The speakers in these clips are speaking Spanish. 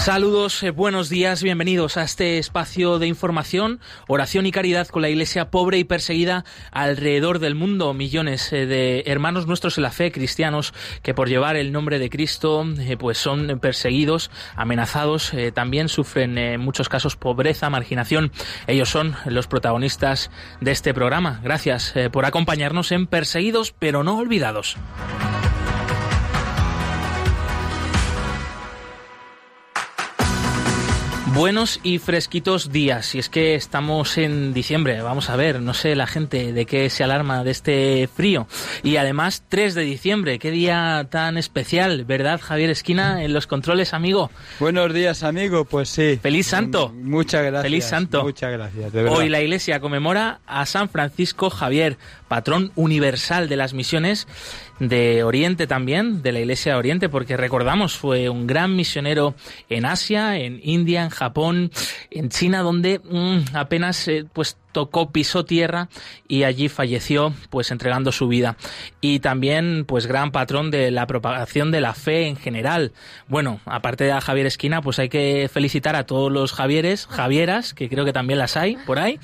Saludos, eh, buenos días, bienvenidos a este espacio de información, oración y caridad con la Iglesia pobre y perseguida alrededor del mundo. Millones eh, de hermanos nuestros en la fe, cristianos, que por llevar el nombre de Cristo, eh, pues son perseguidos, amenazados, también sufren en muchos casos pobreza, marginación. Ellos son los protagonistas de este programa. Gracias por acompañarnos en Perseguidos pero no olvidados. Buenos y fresquitos días, y es que estamos en diciembre, vamos a ver, no sé la gente de qué se alarma de este frío. Y además 3 de diciembre, qué día tan especial, ¿verdad Javier Esquina en los controles, amigo? Buenos días, amigo, pues sí. Feliz Santo. Muchas gracias. Feliz Santo. Muchas gracias, Hoy la Iglesia conmemora a San Francisco Javier, patrón universal de las misiones de Oriente también, de la Iglesia de Oriente, porque recordamos, fue un gran misionero en Asia, en India, en Japón, en China, donde mm, apenas eh, pues tocó, pisó tierra y allí falleció, pues entregando su vida. Y también, pues gran patrón de la propagación de la fe en general. Bueno, aparte de a Javier Esquina, pues hay que felicitar a todos los Javieres, Javieras, que creo que también las hay por ahí.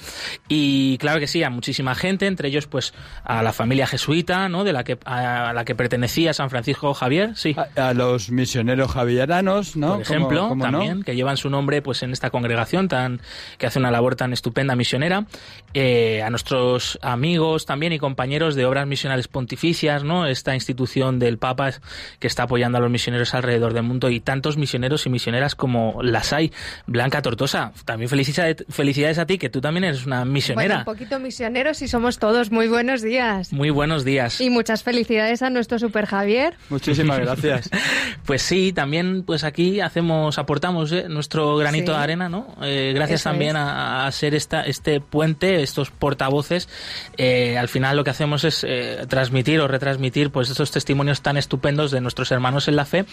Y claro que sí, a muchísima gente, entre ellos, pues a la familia jesuita, ¿no? De la que, a la que pertenecía San Francisco Javier, sí. A, los misioneros javieranos, ¿no? Por ejemplo, también, que llevan su nombre, pues en esta congregación tan, que hace una labor tan estupenda misionera. Eh, a nuestros amigos también y compañeros de Obras Misionales Pontificias, ¿no? Esta institución del Papa que está apoyando a los misioneros alrededor del mundo y tantos misioneros y misioneras como las hay. Blanca Tortosa, también felicidades, felicidades a ti, que tú también eres una misionera. un poquito misioneros y somos todos. Muy buenos días. Muy buenos días. Y muchas felicidades a nuestro Super Javier. Muchísimas gracias. pues sí, también pues aquí hacemos, aportamos ¿eh? nuestro granito de arena, ¿no? Eh, gracias también a, a, ser esta, este puente estos portavoces, eh, al final lo que hacemos es eh, transmitir o retransmitir pues estos testimonios tan estupendos de nuestros hermanos en la fe,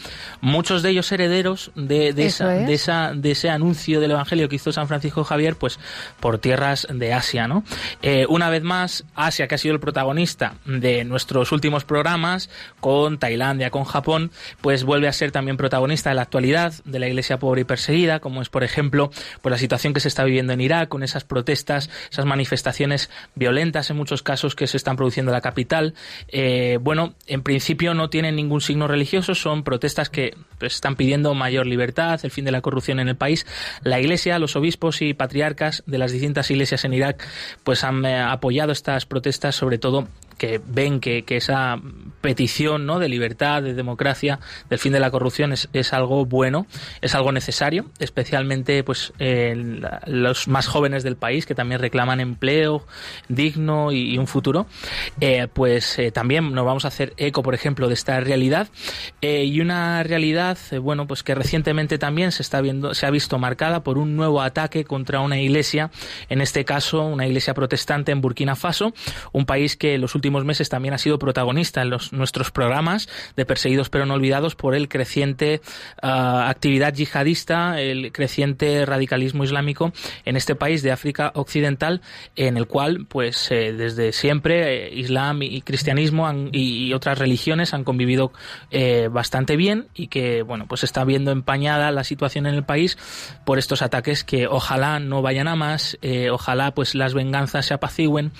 muchos de ellos herederos de, de, esa, de, esa, de ese anuncio del Evangelio que hizo San Francisco Javier, pues por tierras de Asia, ¿no? Eh, una vez más, Asia, que ha sido el protagonista de nuestros últimos programas, con Tailandia, con Japón, pues vuelve a ser también protagonista de la actualidad de la Iglesia pobre y perseguida, como es, por ejemplo, pues la situación que se está viviendo en Irak, con esas protestas, esas manifestaciones violentas en muchos casos que se están produciendo en la capital. Eh, bueno, en principio no tienen ningún signo religioso, son protestas que pues, están pidiendo mayor libertad, el fin de la corrupción en el país. La Iglesia, los obispos y patriarcas de las distintas iglesias en Irak, pues han eh, apoyado estas protestas, sobre todo que ven que, esa petición ¿no? de libertad, de democracia, del fin de la corrupción es, es algo bueno, es algo necesario, especialmente pues los más jóvenes del país que también reclaman empleo digno y, un futuro, eh, pues eh, también nos vamos a hacer eco, por ejemplo, de esta realidad eh, y una realidad, bueno, pues que recientemente también se está viendo, se ha visto marcada por un nuevo ataque contra una iglesia, en este caso una iglesia protestante en Burkina Faso, un país que los últimos meses también ha sido protagonista en los, nuestros programas de Perseguidos pero no olvidados por el creciente ah, actividad yihadista, el creciente radicalismo islámico en este país de África Occidental, en el cual, pues, eh, desde siempre, eh, Islam y, cristianismo y, otras religiones han convivido eh, bastante bien y que, bueno, pues está viendo empañada la situación en el país por estos ataques que ojalá no vayan a más, ojalá pues las venganzas se apacigüen.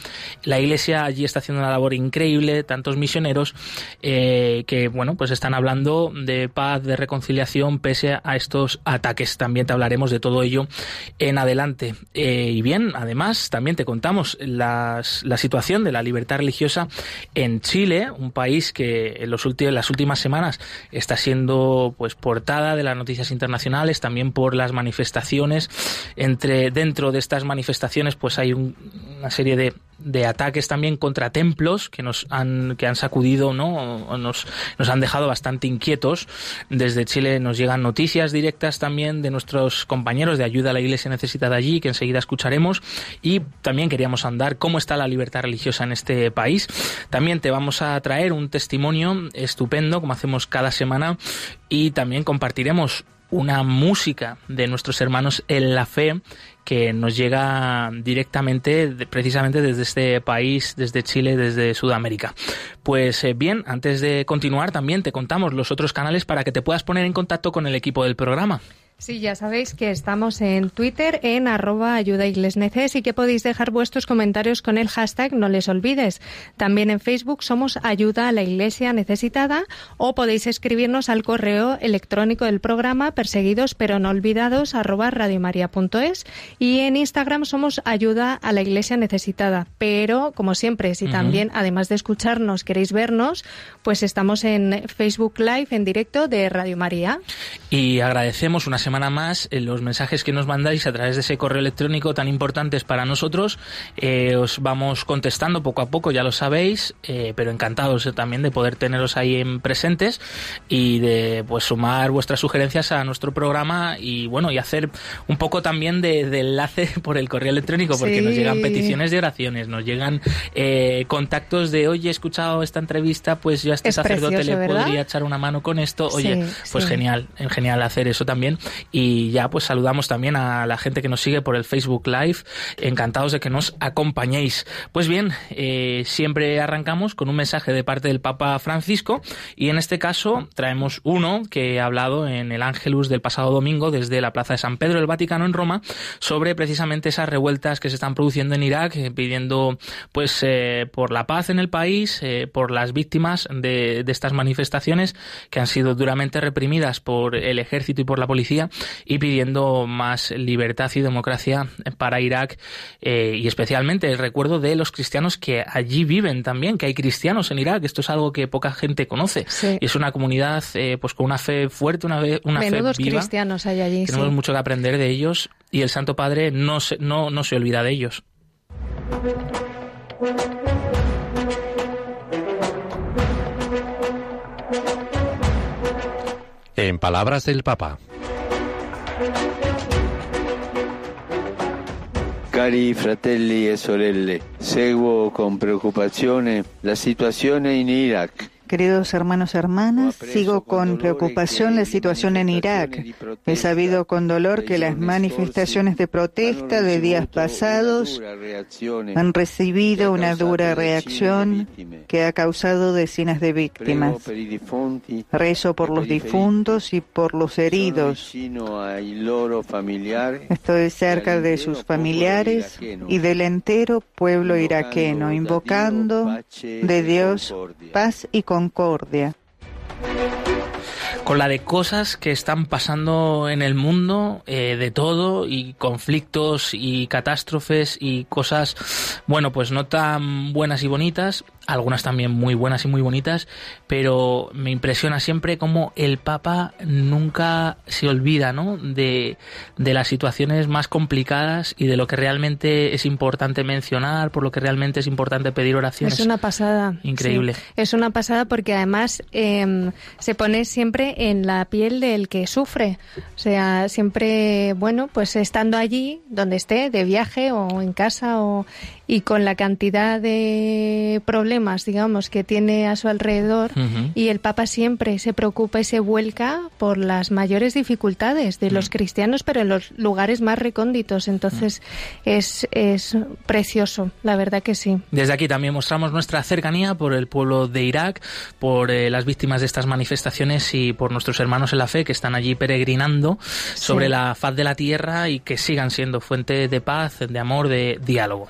La Iglesia allí está haciendo una labor increíble, tantos misioneros eh, que, bueno, pues están hablando de paz, de reconciliación pese a estos ataques. También te hablaremos de todo ello en adelante. Eh, y bien, además, también te contamos las, la situación de la libertad religiosa en Chile, un país que en, los últimos, las últimas semanas está siendo pues portada de las noticias internacionales, también por las manifestaciones. Entre, dentro de estas manifestaciones, pues hay una serie de de ataques también contra templos que nos han, que han sacudido, ¿no? nos, nos han dejado bastante inquietos. Desde Chile nos llegan noticias directas también de nuestros compañeros de ayuda a la iglesia necesitada allí, que enseguida escucharemos. Y también queríamos andar cómo está la libertad religiosa en este país. También te vamos a traer un testimonio estupendo, como hacemos cada semana, y también compartiremos una música de nuestros hermanos en la fe que nos llega directamente precisamente desde este país, desde Chile, desde Sudamérica. Pues eh, bien, antes de continuar también te contamos los otros canales para que te puedas poner en contacto con el equipo del programa. Sí, ya sabéis que estamos en Twitter en arroba ayuda y que podéis dejar vuestros comentarios con el hashtag no les olvides. También en Facebook somos ayuda a la iglesia necesitada o podéis escribirnos al correo electrónico del programa perseguidos pero no olvidados arroba radiomaria.es y en Instagram somos ayuda a la iglesia necesitada. Pero como siempre, si también además de escucharnos queréis vernos, pues estamos en Facebook Live en directo de Radio María. Y agradecemos una semana más eh, los mensajes que nos mandáis a través de ese correo electrónico tan importantes para nosotros. Eh, os vamos contestando poco a poco, ya lo sabéis, eh, pero encantados también de poder teneros ahí en presentes y de pues sumar vuestras sugerencias a nuestro programa y bueno, y hacer un poco también de, enlace por el correo electrónico, porque nos llegan peticiones de oraciones, nos llegan contactos de, oye, he escuchado esta entrevista, pues yo a este sacerdote le podría echar una mano con esto. Oye, pues genial, genial hacer eso también. Y ya pues saludamos también a la gente que nos sigue por el Facebook Live. Encantados de que nos acompañéis. Pues bien, eh, siempre arrancamos con un mensaje de parte del Papa Francisco y en este caso traemos uno que ha hablado en el Ángelus del pasado domingo desde la Plaza de San Pedro del Vaticano en Roma sobre precisamente esas revueltas que se están produciendo en Irak eh, pidiendo pues eh, por la paz en el país, por las víctimas de, de estas manifestaciones que han sido duramente reprimidas por el ejército y por la policía y pidiendo más libertad y democracia para Irak eh, y especialmente el recuerdo de los cristianos que allí viven también, que hay cristianos en Irak. Esto es algo que poca gente conoce. Y es una comunidad eh, pues con una fe fuerte, una, una fe viva. cristianos hay allí. Tenemos mucho que aprender de ellos y el Santo Padre no se, no, no se olvida de ellos. En palabras del Papa. Cari fratelli e sorelle, seguo con preoccupazione la situazione in Iraq Queridos hermanos y hermanas, sigo con preocupación la situación en Irak. He sabido con dolor que las manifestaciones de protesta de días pasados han recibido una dura reacción que ha causado decenas de víctimas. Rezo por los difuntos y por los heridos. Estoy cerca de sus familiares y del entero pueblo iraqueno, invocando de Dios paz y concordia. Con la de cosas que están pasando en el mundo, eh, de todo, y conflictos y catástrofes y cosas, bueno, pues no tan buenas y bonitas, algunas también muy buenas y muy bonitas, pero me impresiona siempre cómo el Papa nunca se olvida, ¿no? De, de las situaciones más complicadas y de lo que realmente es importante mencionar, por lo que realmente es importante pedir oraciones. Es una pasada. Increíble. Es una pasada porque además em, se pone siempre en la piel del que sufre. O sea, siempre, bueno, pues estando allí, donde esté, de viaje o en casa o y con la cantidad de problemas, digamos, que tiene a su alrededor, y el Papa siempre se preocupa y se vuelca por las mayores dificultades de los cristianos, pero en los lugares más recónditos. Entonces es, es precioso, la verdad que sí. Desde aquí también mostramos nuestra cercanía por el pueblo de Irak, por eh, las víctimas de estas manifestaciones y por nuestros hermanos en la fe que están allí peregrinando sobre la faz de la tierra y que sigan siendo fuente de paz, de amor, de diálogo.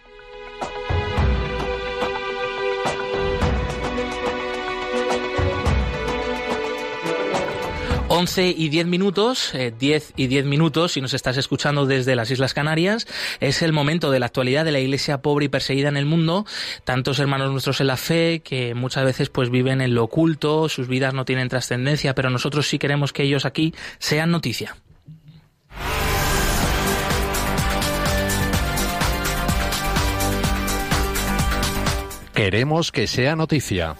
11 y 10 minutos, 10 eh, y 10 minutos, si nos estás escuchando desde las Islas Canarias, es el momento de la actualidad de la iglesia pobre y perseguida en el mundo. Tantos hermanos nuestros en la fe que muchas veces pues viven en lo oculto, sus vidas no tienen trascendencia, pero nosotros sí queremos que ellos aquí sean noticia. Queremos que sea noticia.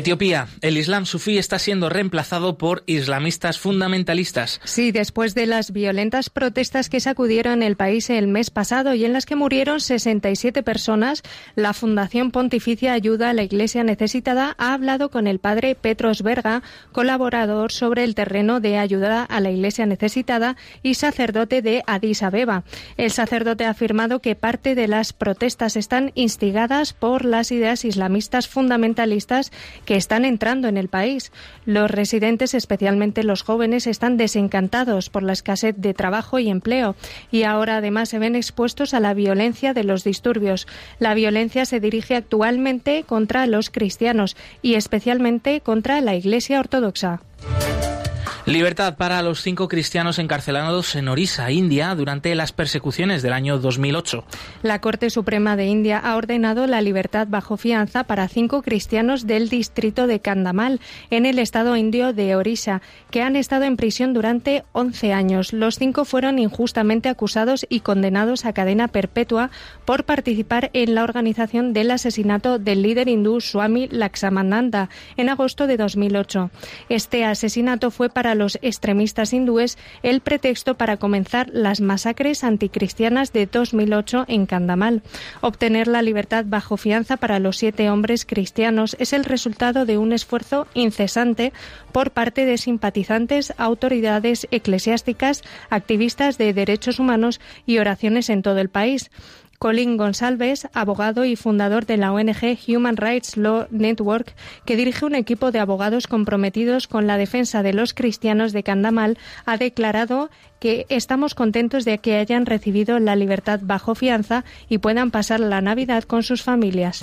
Etiopía. El Islam sufí está siendo reemplazado por islamistas fundamentalistas. Sí, después de las violentas protestas que sacudieron el país el mes pasado y en las que murieron 67 personas, la Fundación Pontificia Ayuda a la Iglesia Necesitada ha hablado con el padre Petros Berga, colaborador sobre el terreno de ayuda a la Iglesia Necesitada y sacerdote de Addis Abeba. El sacerdote ha afirmado que parte de las protestas están instigadas por las ideas islamistas fundamentalistas que están entrando en el país. Los residentes, especialmente los jóvenes, están desencantados por la escasez de trabajo y empleo y ahora además se ven expuestos a la violencia de los disturbios. La violencia se dirige actualmente contra los cristianos y especialmente contra la Iglesia Ortodoxa. Libertad para los cinco cristianos encarcelados en Orissa, India, durante las persecuciones del año 2008. La Corte Suprema de India ha ordenado la libertad bajo fianza para cinco cristianos del distrito de Kandamal, en el estado indio de Orissa, que han estado en prisión durante 11 años. Los cinco fueron injustamente acusados y condenados a cadena perpetua por participar en la organización del asesinato del líder hindú Swami Lakshmananda en agosto de 2008. Este asesinato fue para los extremistas hindúes el pretexto para comenzar las masacres anticristianas de 2008 en Kandamal. Obtener la libertad bajo fianza para los siete hombres cristianos es el resultado de un esfuerzo incesante por parte de simpatizantes, autoridades eclesiásticas, activistas de derechos humanos y oraciones en todo el país. Colin González, abogado y fundador de la ONG Human Rights Law Network, que dirige un equipo de abogados comprometidos con la defensa de los cristianos de Candamal, ha declarado que estamos contentos de que hayan recibido la libertad bajo fianza y puedan pasar la Navidad con sus familias.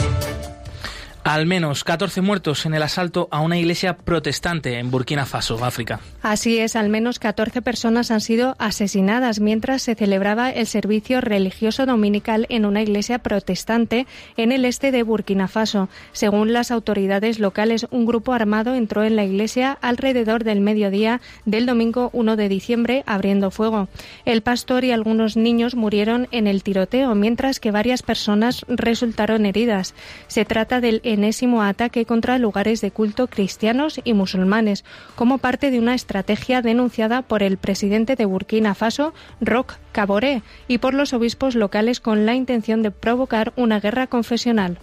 Al menos 14 muertos en el asalto a una iglesia protestante en Burkina Faso, África. Así es, al menos 14 personas han sido asesinadas mientras se celebraba el servicio religioso dominical en una iglesia protestante en el este de Burkina Faso. Según las autoridades locales, un grupo armado entró en la iglesia alrededor del mediodía del domingo 1 de diciembre abriendo fuego. El pastor y algunos niños murieron en el tiroteo, mientras que varias personas resultaron heridas. Se trata del enésimo ataque contra lugares de culto cristianos y musulmanes, como parte de una estrategia denunciada por el presidente de Burkina Faso, Roch Caboré, y por los obispos locales con la intención de provocar una guerra confesional.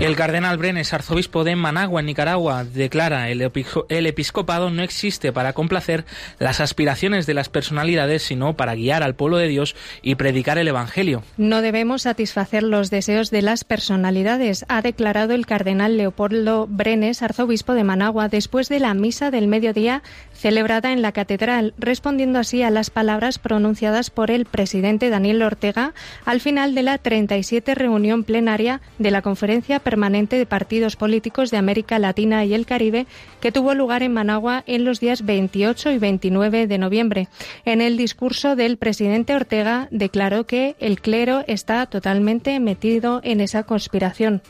El cardenal Brenes, arzobispo de Managua, en Nicaragua, declara el, el episcopado no existe para complacer las aspiraciones de las personalidades, sino para guiar al pueblo de Dios y predicar el Evangelio. No debemos satisfacer los deseos de las personalidades, ha declarado el cardenal Leopoldo Brenes, arzobispo de Managua, después de la misa del mediodía celebrada en la catedral, respondiendo así a las palabras pronunciadas por el presidente Daniel Ortega al final de la 37 reunión plenaria de la conferencia permanente de partidos políticos de América Latina y el Caribe que tuvo lugar en Managua en los días 28 y 29 de noviembre. En el discurso del presidente Ortega declaró que el clero está totalmente metido en esa conspiración.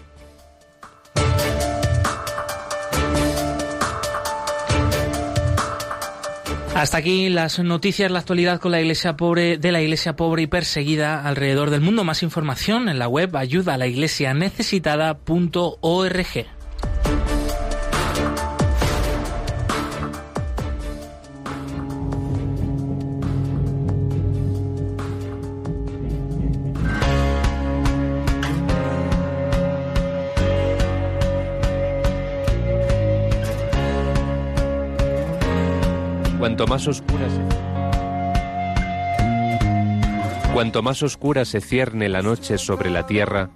Hasta aquí las noticias, la actualidad con la iglesia pobre, de la iglesia pobre y perseguida alrededor del mundo. Más información en la web ayuda a la iglesia. Cuanto más oscura se... Cuanto más oscura se cierne la noche sobre la tierra,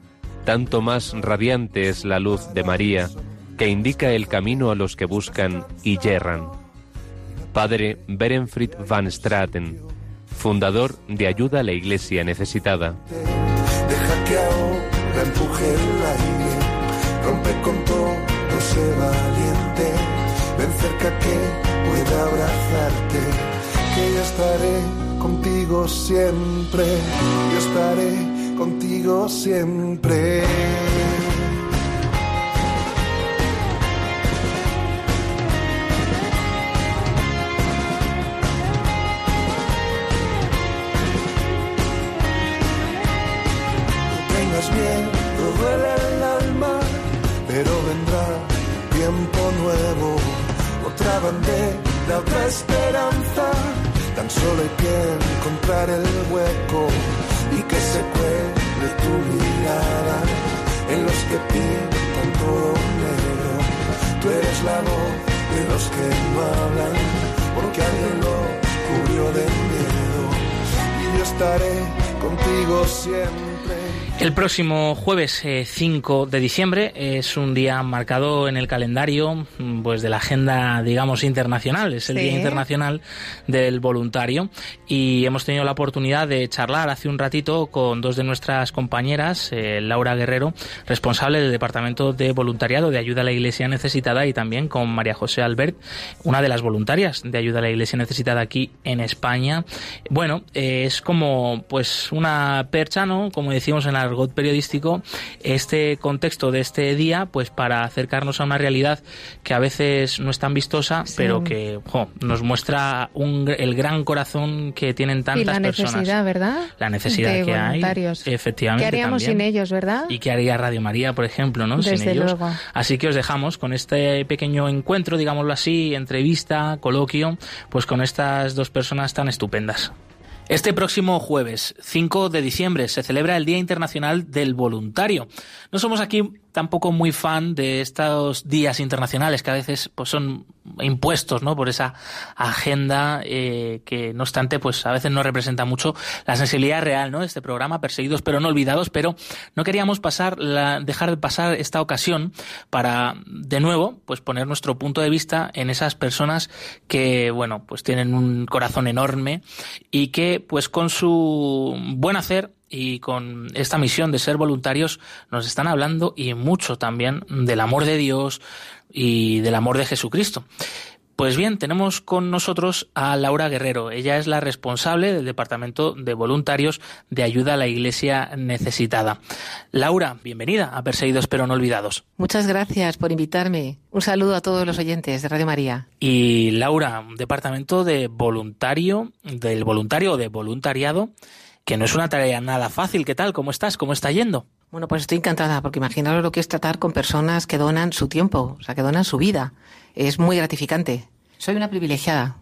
tanto más radiante es la luz de María, que indica el camino a los que buscan y yerran. Padre Berenfried van Straten, fundador de Ayuda a la Iglesia Necesitada. Deja que ahora empuje el aire, rompe con todo, sé valiente, ven cerca que pueda abrazarte, que yo estaré contigo siempre, yo estaré contigo siempre. pero vendrá tiempo nuevo, otra bandera, otra esperanza. Tan solo hay que encontrar el hueco y que se cuele tu mirada en los que pintan todo negro. Tú eres la voz de los que no hablan, porque alguien lo cubrió de miedo. Y yo estaré contigo siempre. El próximo jueves 5 eh, de diciembre es un día marcado en el calendario mm, pues de la agenda digamos internacional, es el Día Internacional del Voluntario y hemos tenido la oportunidad de charlar hace un ratito con dos de nuestras compañeras, eh, Laura Guerrero, responsable del Departamento de Voluntariado de Ayuda a la Iglesia Necesitada y también con María José Albert, una de las voluntarias de Ayuda a la Iglesia Necesitada aquí en España. Bueno, eh, es como pues una percha, ¿no? Como decimos en la argot periodístico este contexto de este día, pues para acercarnos a una realidad que a veces no es tan vistosa, pero que nos muestra el gran corazón que tienen tantas y la necesidad, ¿verdad? La necesidad que hay. Efectivamente. ¿Qué haríamos sin ellos, verdad? Y qué haría Radio María, por ejemplo, ¿no? sin ellos. Así que os dejamos con este pequeño encuentro, digámoslo así, entrevista, coloquio, pues con estas dos personas tan estupendas. Este próximo jueves, 5 de diciembre, se celebra el Día Internacional del Voluntario. No somos aquí tampoco muy fan de estos días internacionales que a veces pues son impuestos no por esa agenda eh, que no obstante pues a veces no representa mucho la sensibilidad real no de este programa perseguidos pero no olvidados pero no queríamos pasar la, dejar de pasar esta ocasión para de nuevo pues poner nuestro punto de vista en esas personas que bueno pues tienen un corazón enorme y que pues con su buen hacer y con esta misión de ser voluntarios nos están hablando y mucho también del amor de Dios y del amor de Jesucristo. Pues bien, tenemos con nosotros a Laura Guerrero. Ella es la responsable del Departamento de Voluntarios de Ayuda a la Iglesia Necesitada. Laura, bienvenida a Perseguidos pero no olvidados. Muchas gracias por invitarme. Un saludo a todos los oyentes de Radio María. Y Laura, Departamento de Voluntario, del Voluntario o de Voluntariado que no es una tarea nada fácil. ¿Qué tal? ¿Cómo estás? ¿Cómo está yendo? Bueno, pues estoy encantada, porque imaginaros lo que es tratar con personas que donan su tiempo, o sea, que donan su vida. Es muy gratificante. Soy una privilegiada.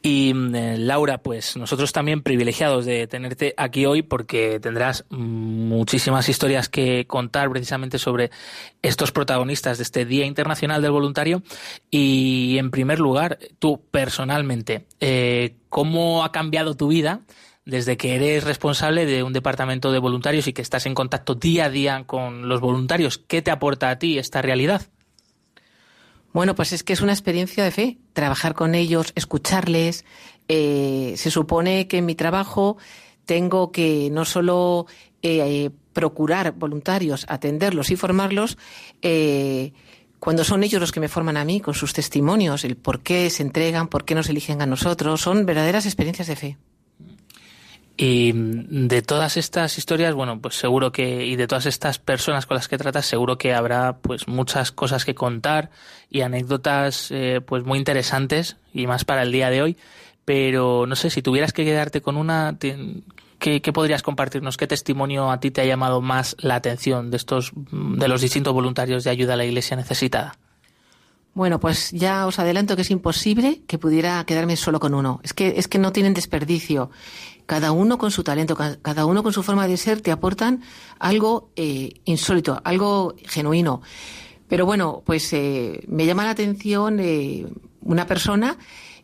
Y eh, Laura, pues nosotros también privilegiados de tenerte aquí hoy porque tendrás muchísimas historias que contar precisamente sobre estos protagonistas de este Día Internacional del Voluntario. Y en primer lugar, tú personalmente, eh, ¿cómo ha cambiado tu vida desde que eres responsable de un departamento de voluntarios y que estás en contacto día a día con los voluntarios, ¿qué te aporta a ti esta realidad? Bueno, pues es que es una experiencia de fe, trabajar con ellos, escucharles. Eh, se supone que en mi trabajo tengo que no solo eh, procurar voluntarios, atenderlos y formarlos, eh, cuando son ellos los que me forman a mí con sus testimonios, el por qué se entregan, por qué nos eligen a nosotros, son verdaderas experiencias de fe. Y de todas estas historias, bueno, pues seguro que, y de todas estas personas con las que tratas, seguro que habrá pues muchas cosas que contar y anécdotas eh, pues muy interesantes y más para el día de hoy. Pero no sé, si tuvieras que quedarte con una, ¿qué, ¿qué, podrías compartirnos? ¿Qué testimonio a ti te ha llamado más la atención de estos, de los distintos voluntarios de ayuda a la iglesia necesitada? Bueno, pues ya os adelanto que es imposible que pudiera quedarme solo con uno. Es que, es que no tienen desperdicio cada uno con su talento, cada uno con su forma de ser, te aportan algo eh, insólito, algo genuino. Pero bueno, pues eh, me llama la atención eh, una persona,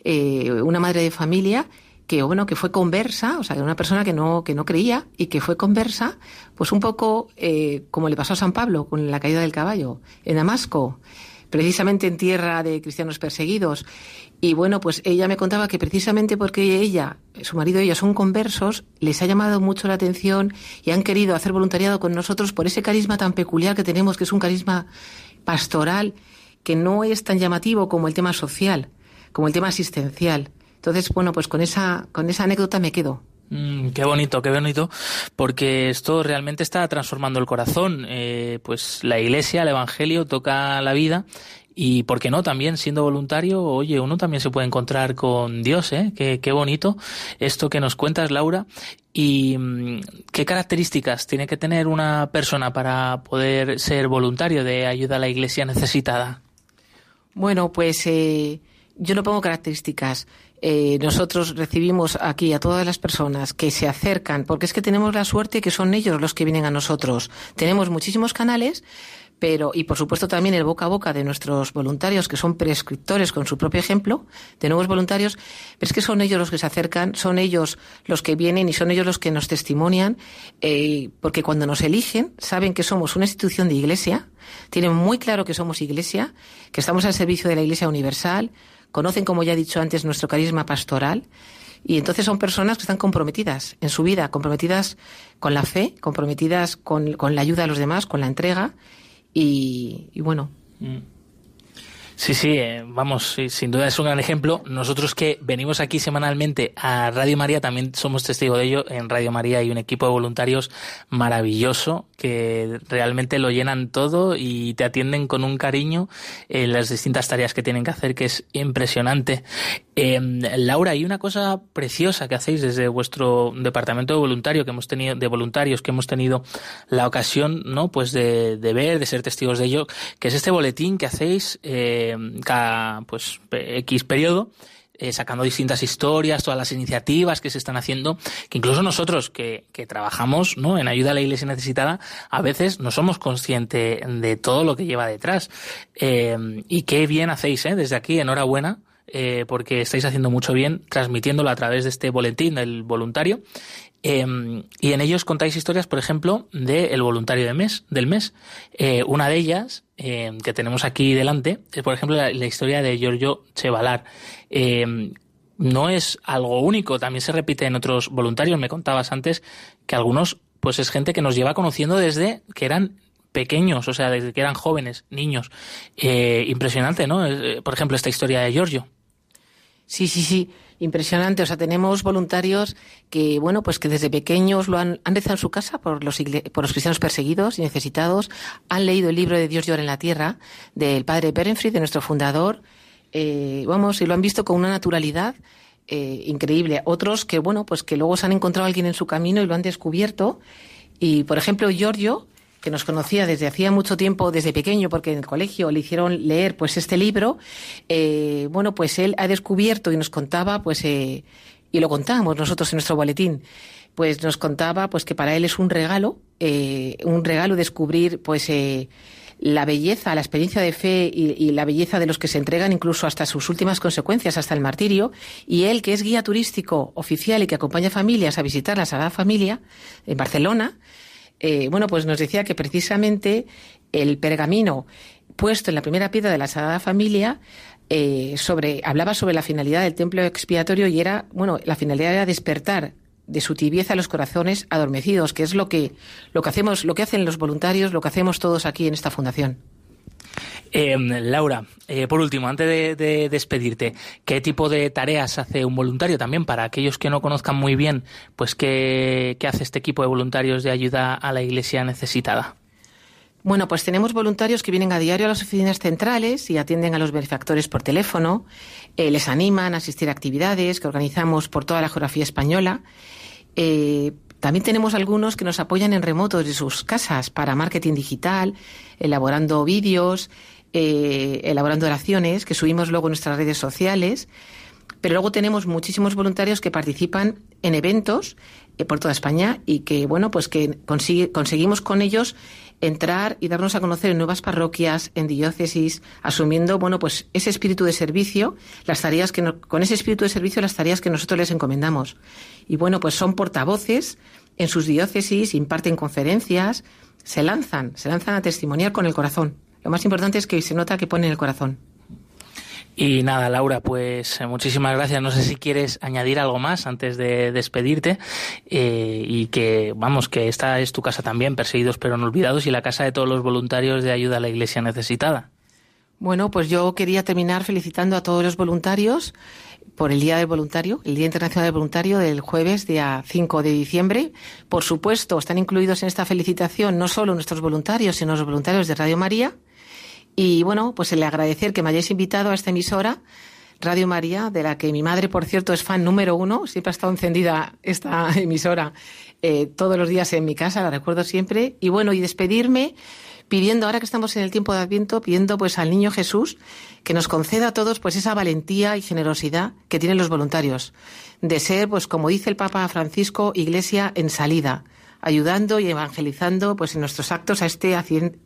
una madre de familia, que bueno, que fue conversa, o sea, una persona que no, que no creía y que fue conversa, pues un poco como le pasó a San Pablo con la caída del caballo en Damasco precisamente en tierra de cristianos perseguidos. Y bueno, pues ella me contaba que precisamente porque ella, su marido y ella son conversos, les ha llamado mucho la atención y han querido hacer voluntariado con nosotros por ese carisma tan peculiar que tenemos, que es un carisma pastoral, que no es tan llamativo como el tema social, como el tema asistencial. Entonces, bueno, pues con esa, con esa anécdota me quedo. Mm, qué bonito, qué bonito, porque esto realmente está transformando el corazón. Eh, pues la iglesia, el evangelio toca la vida y, ¿por qué no? También siendo voluntario, oye, uno también se puede encontrar con Dios, ¿eh? Qué, qué bonito esto que nos cuentas, Laura. ¿Y mm, qué características tiene que tener una persona para poder ser voluntario de ayuda a la iglesia necesitada? Bueno, pues eh, yo no pongo características. Eh, nosotros recibimos aquí a todas las personas que se acercan, porque es que tenemos la suerte que son ellos los que vienen a nosotros. Tenemos muchísimos canales, pero y por supuesto también el boca a boca de nuestros voluntarios que son prescriptores con su propio ejemplo de nuevos voluntarios pero es que son ellos los que se acercan son ellos los que vienen y son ellos los que nos testimonian eh, porque cuando nos eligen saben que somos una institución de iglesia tienen muy claro que somos iglesia que estamos al servicio de la iglesia universal conocen, como ya he dicho antes, nuestro carisma pastoral. Y entonces son personas que están comprometidas en su vida, comprometidas con la fe, comprometidas con, la ayuda a los demás, con la entrega. Y, bueno. Mm. Sí, sí, eh, vamos, sin duda es un gran ejemplo. Nosotros que venimos aquí semanalmente a Radio María también somos testigos de ello. En Radio María hay un equipo de voluntarios maravilloso que realmente lo llenan todo y te atienden con un cariño en las distintas tareas que tienen que hacer, que es impresionante. Eh, Laura, hay una cosa preciosa que hacéis desde vuestro departamento de voluntario que hemos tenido, de voluntarios que hemos tenido la ocasión, ¿no? Pues de, ver, de ser testigos de ello, que es este boletín que hacéis eh, cada pues X periodo. Eh, sacando distintas historias, todas las iniciativas que se están haciendo, que incluso nosotros que, que, trabajamos ¿no? en ayuda a la iglesia necesitada, a veces no somos conscientes de todo lo que lleva detrás. Eh, y qué bien hacéis, ¿eh? desde aquí, enhorabuena eh, porque estáis haciendo mucho bien transmitiéndolo a través de este boletín del voluntario. Em, y en ellos contáis historias, por ejemplo, del voluntario de mes, del mes. Eh, una de ellas, em, que tenemos aquí delante, es, por ejemplo, la, historia de Giorgio Chevalar. Em, no es algo único, también se repite en otros voluntarios. Me contabas antes que algunos, pues es gente que nos lleva conociendo desde que eran pequeños, o sea, desde que eran jóvenes, niños. Eh, impresionante, ¿no? Eh, por ejemplo, esta historia de Giorgio. Sí, sí, sí, impresionante. O sea, tenemos voluntarios que, bueno, pues que desde pequeños lo han, han rezado en su casa por los, por los cristianos perseguidos y necesitados, han leído el libro de Dios llora en la tierra del padre Berenfried, de nuestro fundador, eh, vamos, y lo han visto con una naturalidad increíble. Otros que, bueno, pues que luego se han encontrado a alguien en su camino y lo han descubierto. Y, por ejemplo, Giorgio, que nos conocía desde hacía mucho tiempo, desde pequeño, porque en el colegio le hicieron leer pues este libro, eh, bueno, pues él ha descubierto y nos contaba, pues, eh, y lo contamos nosotros en nuestro boletín, pues nos contaba pues que para él es un regalo, eh, un regalo descubrir pues la belleza, la experiencia de fe y, y, la belleza de los que se entregan incluso hasta sus últimas consecuencias, hasta el martirio, y él que es guía turístico oficial y que acompaña familias a visitar la Sagrada Familia en Barcelona, eh, bueno, pues nos decía que precisamente el pergamino puesto en la primera piedra de la Sagrada Familia eh, sobre, hablaba sobre la finalidad del templo expiatorio y era, bueno, la finalidad era despertar de su tibieza los corazones adormecidos, que es lo que, lo que hacemos, lo que hacen los voluntarios, lo que hacemos todos aquí en esta fundación. Eh, Laura, eh, por último, antes de, despedirte, ¿qué tipo de tareas hace un voluntario también para aquellos que no conozcan muy bien, pues qué, hace este equipo de voluntarios de ayuda a la iglesia necesitada? Bueno, pues tenemos voluntarios que vienen a diario a las oficinas centrales y atienden a los benefactores por teléfono, eh, les animan a asistir a actividades que organizamos por toda la geografía española. Eh, también tenemos algunos que nos apoyan en remoto desde sus casas para marketing digital, elaborando vídeos, eh, elaborando oraciones que subimos luego en nuestras redes sociales. Pero luego tenemos muchísimos voluntarios que participan en eventos eh, por toda España y que, bueno, pues que conseguimos con ellos entrar y darnos a conocer en nuevas parroquias, en diócesis, asumiendo, bueno, pues ese espíritu de servicio, las tareas que con ese espíritu de servicio las tareas que nosotros les encomendamos. Y bueno, pues son portavoces en sus diócesis, imparten conferencias, se lanzan, se lanzan a testimoniar con el corazón. Lo más importante es que se nota que pone el corazón. Y nada, Laura, pues eh, muchísimas gracias. No sé si quieres añadir algo más antes de despedirte eh, y que, vamos, que esta es tu casa también, Perseguidos pero no olvidados y la casa de todos los voluntarios de ayuda a la Iglesia necesitada. Bueno, pues yo quería terminar felicitando a todos los voluntarios por el Día del Voluntario, el Día Internacional del Voluntario del jueves, día 5 de diciembre. Por supuesto, están incluidos en esta felicitación no solo nuestros voluntarios, sino los voluntarios de Radio María y bueno, pues le agradecer que me hayáis invitado a esta emisora, Radio María, de la que mi madre, por cierto, es fan número uno. Siempre ha estado encendida esta emisora eh, todos los días en mi casa, la recuerdo siempre. Y bueno, y despedirme pidiendo, ahora que estamos en el tiempo de Adviento, pidiendo pues al niño Jesús que nos conceda a todos pues esa valentía y generosidad que tienen los voluntarios, de ser, pues como dice el Papa Francisco, iglesia en salida, ayudando y evangelizando pues en nuestros actos a este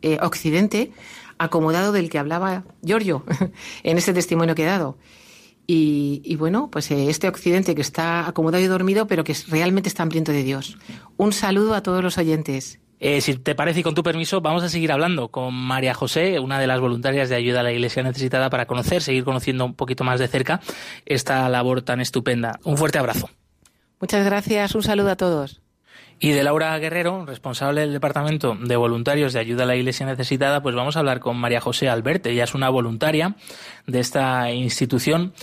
eh, occidente acomodado del que hablaba Giorgio en ese testimonio que he dado. Y, bueno, pues eh, este occidente que está acomodado y dormido, pero que realmente está hambriento de Dios. Un saludo a todos los oyentes. Eh, si te parece y con tu permiso, vamos a seguir hablando con María José, una de las voluntarias de ayuda a la Iglesia necesitada, para conocer, seguir conociendo un poquito más de cerca esta labor tan estupenda. Un fuerte abrazo. Muchas gracias, un saludo a todos. Y de Laura Guerrero, responsable del Departamento de Voluntarios de Ayuda a la Iglesia Necesitada, pues vamos a hablar con María José Alberte. Ella es una voluntaria de esta institución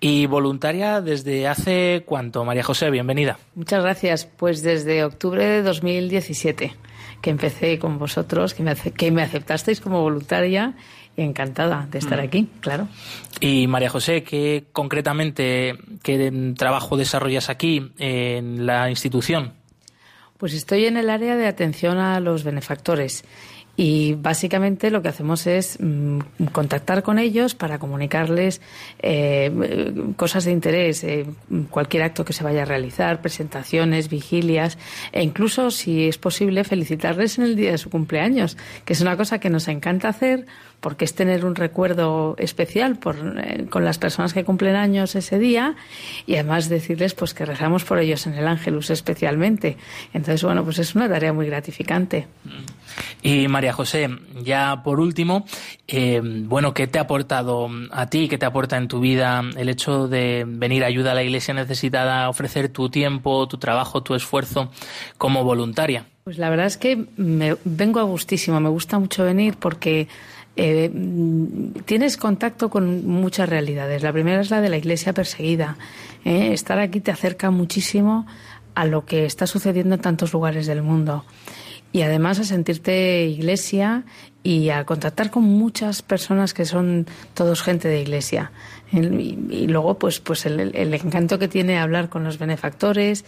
y voluntaria desde hace cuánto, María José, bienvenida. Muchas gracias. Pues desde octubre de 2017, que empecé con vosotros, que me, que me aceptasteis como voluntaria encantada de estar mm. aquí, claro. Y María José, ¿qué concretamente, qué trabajo desarrollas aquí en la institución? Pues estoy en el área de atención a los benefactores y básicamente lo que hacemos es mm, contactar con ellos para comunicarles eh, cosas de interés, eh, cualquier acto que se vaya a realizar, presentaciones, vigilias e incluso, si es posible, felicitarles en el día de su cumpleaños, que es una cosa que nos encanta hacer porque es tener un recuerdo especial por, eh, con las personas que cumplen años ese día y además decirles pues que rezamos por ellos en el Ángelus especialmente. Entonces, bueno, pues es una tarea muy gratificante. Y María José, ya por último, eh, bueno, ¿qué te ha aportado a ti, qué te aporta en tu vida el hecho de venir a ayuda a la Iglesia necesitada, ofrecer tu tiempo, tu trabajo, tu esfuerzo como voluntaria? Pues la verdad es que me, vengo a gustísimo, me gusta mucho venir porque eh, tienes contacto con muchas realidades. La primera es la de la iglesia perseguida. ¿eh? Estar aquí te acerca muchísimo a lo que está sucediendo en tantos lugares del mundo. Y además a sentirte iglesia y a contactar con muchas personas que son todos gente de iglesia. Y, luego, pues, pues el, encanto que tiene hablar con los benefactores,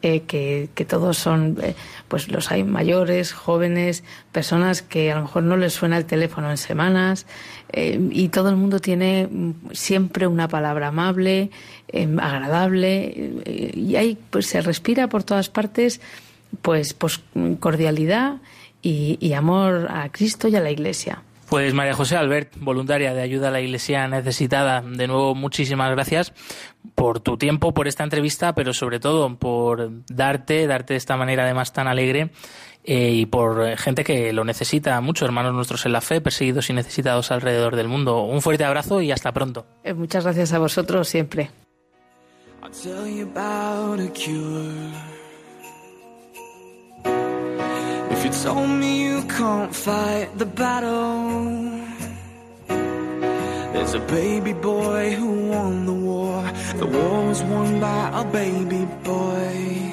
eh, que, todos son, eh, pues los hay mayores, jóvenes, personas que a lo mejor no les suena el teléfono en semanas, eh, y todo el mundo tiene siempre una palabra amable, agradable, y ahí pues se respira por todas partes, pues, pues cordialidad y amor a Cristo y a la Iglesia. Pues María José Albert, voluntaria de ayuda a la Iglesia necesitada, de nuevo muchísimas gracias por tu tiempo, por esta entrevista, pero sobre todo por darte, darte de esta manera además tan alegre eh, y por gente que lo necesita mucho, hermanos nuestros en la fe, perseguidos y necesitados alrededor del mundo. Un fuerte abrazo y hasta pronto. Eh, muchas gracias a vosotros siempre. You told me you can't fight the battle, there's a baby boy who won the war. The war was won by a baby boy.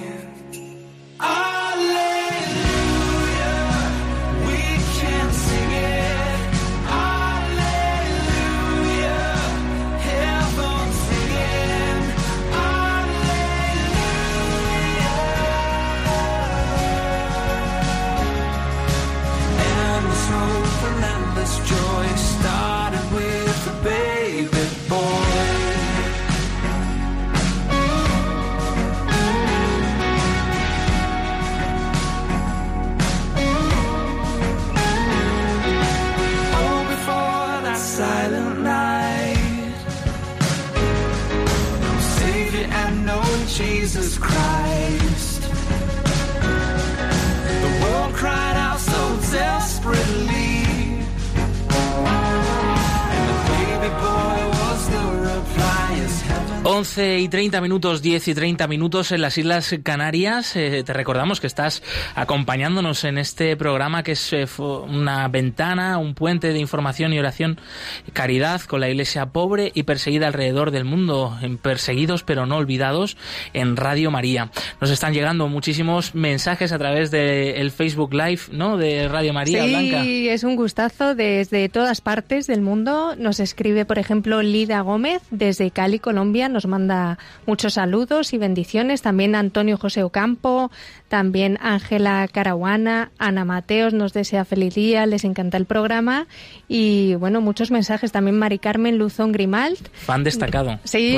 11 y 30 minutos, 10 y 30 minutos en las Islas Canarias. Eh, te recordamos que estás acompañándonos en este programa que es eh, una ventana, un puente de información y oración, caridad con la iglesia pobre y perseguida alrededor del mundo, en perseguidos pero no olvidados en Radio María. Nos están llegando muchísimos mensajes a través del Facebook Live, ¿no? De Radio María, sí, es un gustazo desde todas partes del mundo. Nos escribe, por ejemplo, Lida Gómez desde Cali, Colombia nos manda muchos saludos y bendiciones. También Antonio José Ocampo, también Ángela Carahuana, Ana Mateos nos desea feliz día, les encanta el programa. Y bueno, muchos mensajes. También Mari Carmen Luzón Grimalt. Fan destacado. Sí,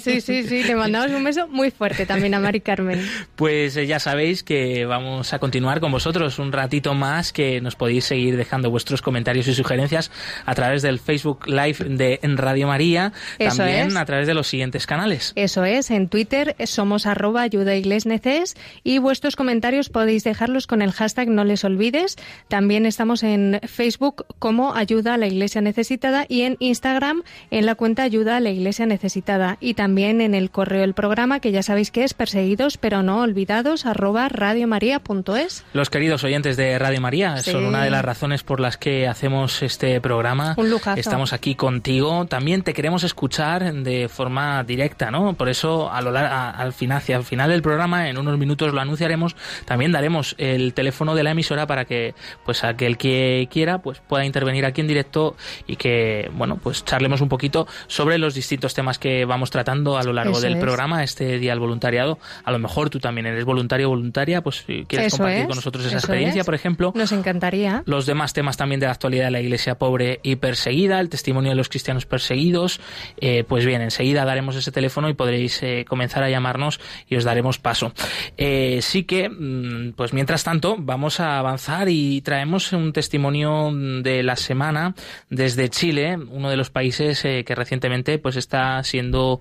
sí, sí, sí. Le mandamos un beso muy fuerte también a Mari Carmen. Pues eh, ya sabéis que vamos a continuar con vosotros un ratito más, que nos podéis seguir dejando vuestros comentarios y sugerencias a través del Facebook Live de Radio María, también a través de los siguientes canales. Eso es, en Twitter somos arroba ayuda y vuestros comentarios podéis dejarlos con el hashtag no les olvides. También estamos en Facebook como ayuda a la iglesia necesitada y en Instagram en la cuenta ayuda a la iglesia necesitada y también en el correo del programa que ya sabéis que es perseguidos pero no olvidados arroba radiomaria.es. Los queridos oyentes de Radio María son una de las razones por las que hacemos este programa. Un lujazo. Estamos aquí contigo. También te queremos escuchar de forma directa, ¿no? Por eso a lo, al final, hacia el final del programa, en unos minutos lo anunciaremos, también daremos el teléfono de la emisora para que pues aquel que quiera pues pueda intervenir aquí en directo y que bueno pues charlemos un poquito sobre los distintos temas que vamos tratando a lo largo del programa, este día del voluntariado. A lo mejor tú también eres voluntario o voluntaria, pues si quieres compartir con nosotros esa experiencia, por ejemplo. Nos encantaría. Los demás temas también de la actualidad de la iglesia pobre y perseguida, el testimonio de los cristianos perseguidos, eh, pues bien, enseguida daremos ese teléfono y podréis eh, comenzar a llamarnos y os daremos paso. Eh, sí que, mm, pues mientras tanto, vamos a avanzar y traemos un testimonio de la semana desde Chile, uno de los países eh, que recientemente pues está siendo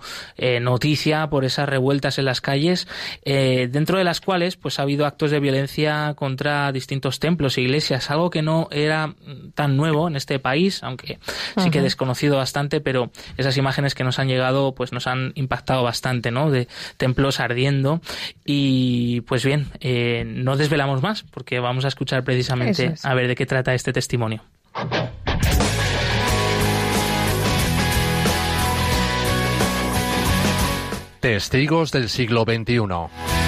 noticia por esas revueltas en las calles, dentro de las cuales pues ha habido actos de violencia contra distintos templos e iglesias, algo que no era tan nuevo en este país, aunque sí que desconocido bastante, pero esas imágenes que nos han llegado pues nos han impactado bastante, ¿no? De templos ardiendo y pues bien, eh, no desvelamos más porque vamos a escuchar precisamente a ver de qué trata este testimonio. Testigos del siglo XXI.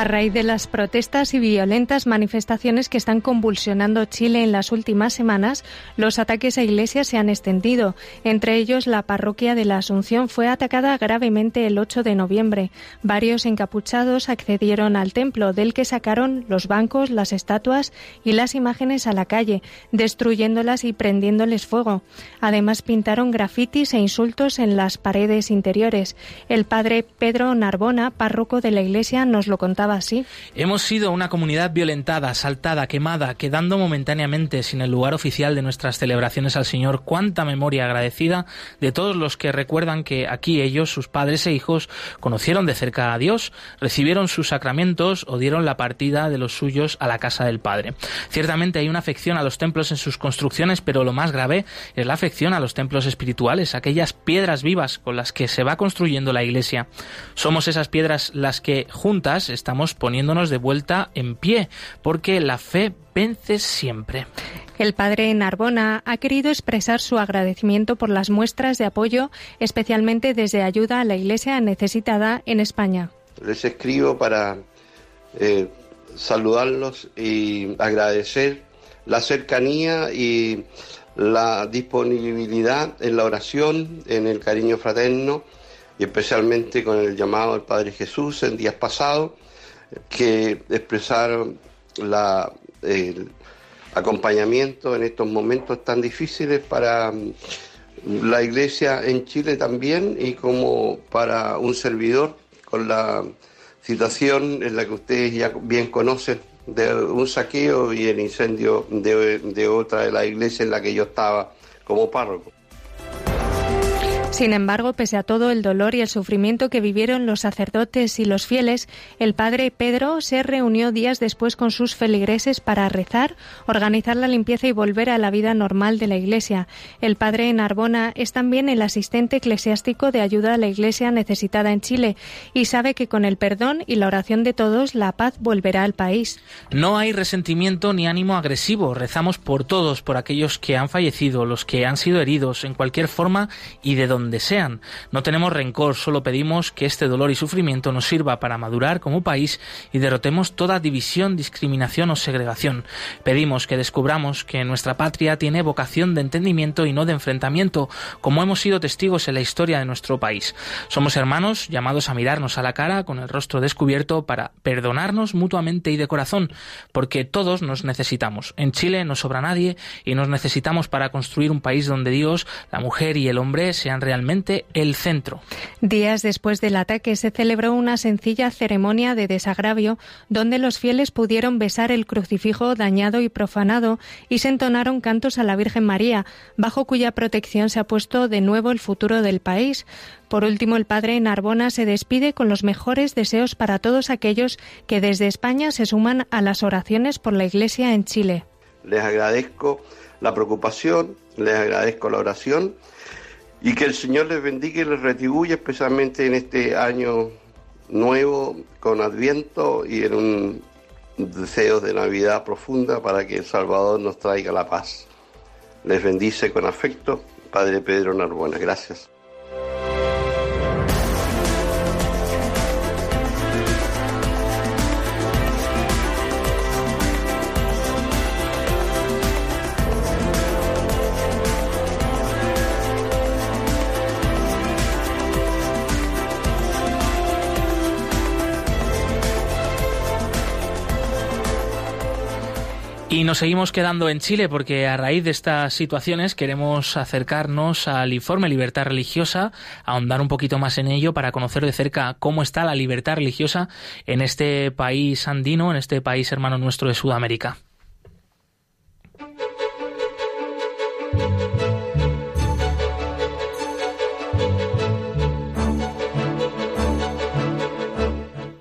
A raíz de las protestas y violentas manifestaciones que están convulsionando Chile en las últimas semanas, los ataques a iglesias se han extendido. Entre ellos, la parroquia de la Asunción fue atacada gravemente el 8 de noviembre. Varios encapuchados accedieron al templo, del que sacaron los bancos, las estatuas y las imágenes a la calle, destruyéndolas y prendiéndoles fuego. Además, pintaron grafitis e insultos en las paredes interiores. El padre Pedro Narbona, párroco de la iglesia, nos lo contaba Hemos sido una comunidad violentada, asaltada, quemada, quedando momentáneamente sin el lugar oficial de nuestras celebraciones al Señor. Cuánta memoria agradecida de todos los que recuerdan que aquí ellos, sus padres e hijos, conocieron de cerca a Dios, recibieron sus sacramentos o dieron la partida de los suyos a la casa del Padre. Ciertamente hay una afección a los templos en sus construcciones, pero lo más grave es la afección a los templos espirituales, aquellas piedras vivas con las que se va construyendo la Iglesia. Somos esas piedras las que juntas estamos poniéndonos de vuelta en pie, porque la fe vence siempre. El padre Narbona ha querido expresar su agradecimiento por las muestras de apoyo, especialmente desde ayuda a la Iglesia necesitada en España. Les escribo para eh, saludarlos y agradecer la cercanía y la disponibilidad en la oración, en el cariño fraterno y especialmente con el llamado al Padre Jesús en días pasados que expresaron la, el acompañamiento en estos momentos tan difíciles para mm, la iglesia en Chile también y como para un servidor con la situación en la que ustedes ya bien conocen de un saqueo y el incendio de, de otra de la iglesia en la que yo estaba como párroco. Sin embargo, pese a todo el dolor y el sufrimiento que vivieron los sacerdotes y los fieles, el padre Pedro se reunió días después con sus feligreses para rezar, organizar la limpieza y volver a la vida normal de la Iglesia. El padre Narbona es también el asistente eclesiástico de ayuda a la Iglesia necesitada en Chile y sabe que con el perdón y la oración de todos la paz volverá al país. No hay resentimiento ni ánimo agresivo. Rezamos por todos, por aquellos que han fallecido, los que han sido heridos en cualquier forma y de donde sean. No tenemos rencor, solo pedimos que este dolor y sufrimiento nos sirva para madurar como país y derrotemos toda división, discriminación o segregación. Pedimos que descubramos que nuestra patria tiene vocación de entendimiento y no de enfrentamiento, como hemos sido testigos en la historia de nuestro país. Somos hermanos llamados a mirarnos a la cara con el rostro descubierto para perdonarnos mutuamente y de corazón, porque todos nos necesitamos. En Chile no sobra nadie y nos necesitamos para construir un país donde Dios, la mujer y el hombre sean realmente el centro. Días después del ataque se celebró una sencilla ceremonia de desagravio donde los fieles pudieron besar el crucifijo dañado y profanado y se entonaron cantos a la Virgen María, bajo cuya protección se ha puesto de nuevo el futuro del país. Por último, el padre Narbona se despide con los mejores deseos para todos aquellos que desde España se suman a las oraciones por la Iglesia en Chile. Les agradezco la preocupación, les agradezco la oración y que el Señor les bendiga y les retribuya especialmente en este año nuevo con Adviento y en un deseo de Navidad profunda para que el Salvador nos traiga la paz. Les bendice con afecto, Padre Pedro Narbona. Gracias. Y nos seguimos quedando en Chile porque a raíz de estas situaciones queremos acercarnos al informe Libertad Religiosa, ahondar un poquito más en ello para conocer de cerca cómo está la libertad religiosa en este país andino, en este país hermano nuestro de Sudamérica.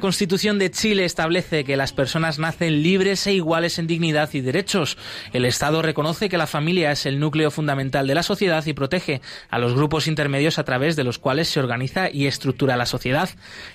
La Constitución de Chile establece que las personas nacen libres e iguales en dignidad y derechos. El Estado reconoce que la familia es el núcleo fundamental de la sociedad y protege a los grupos intermedios a través de los cuales se organiza y estructura la sociedad.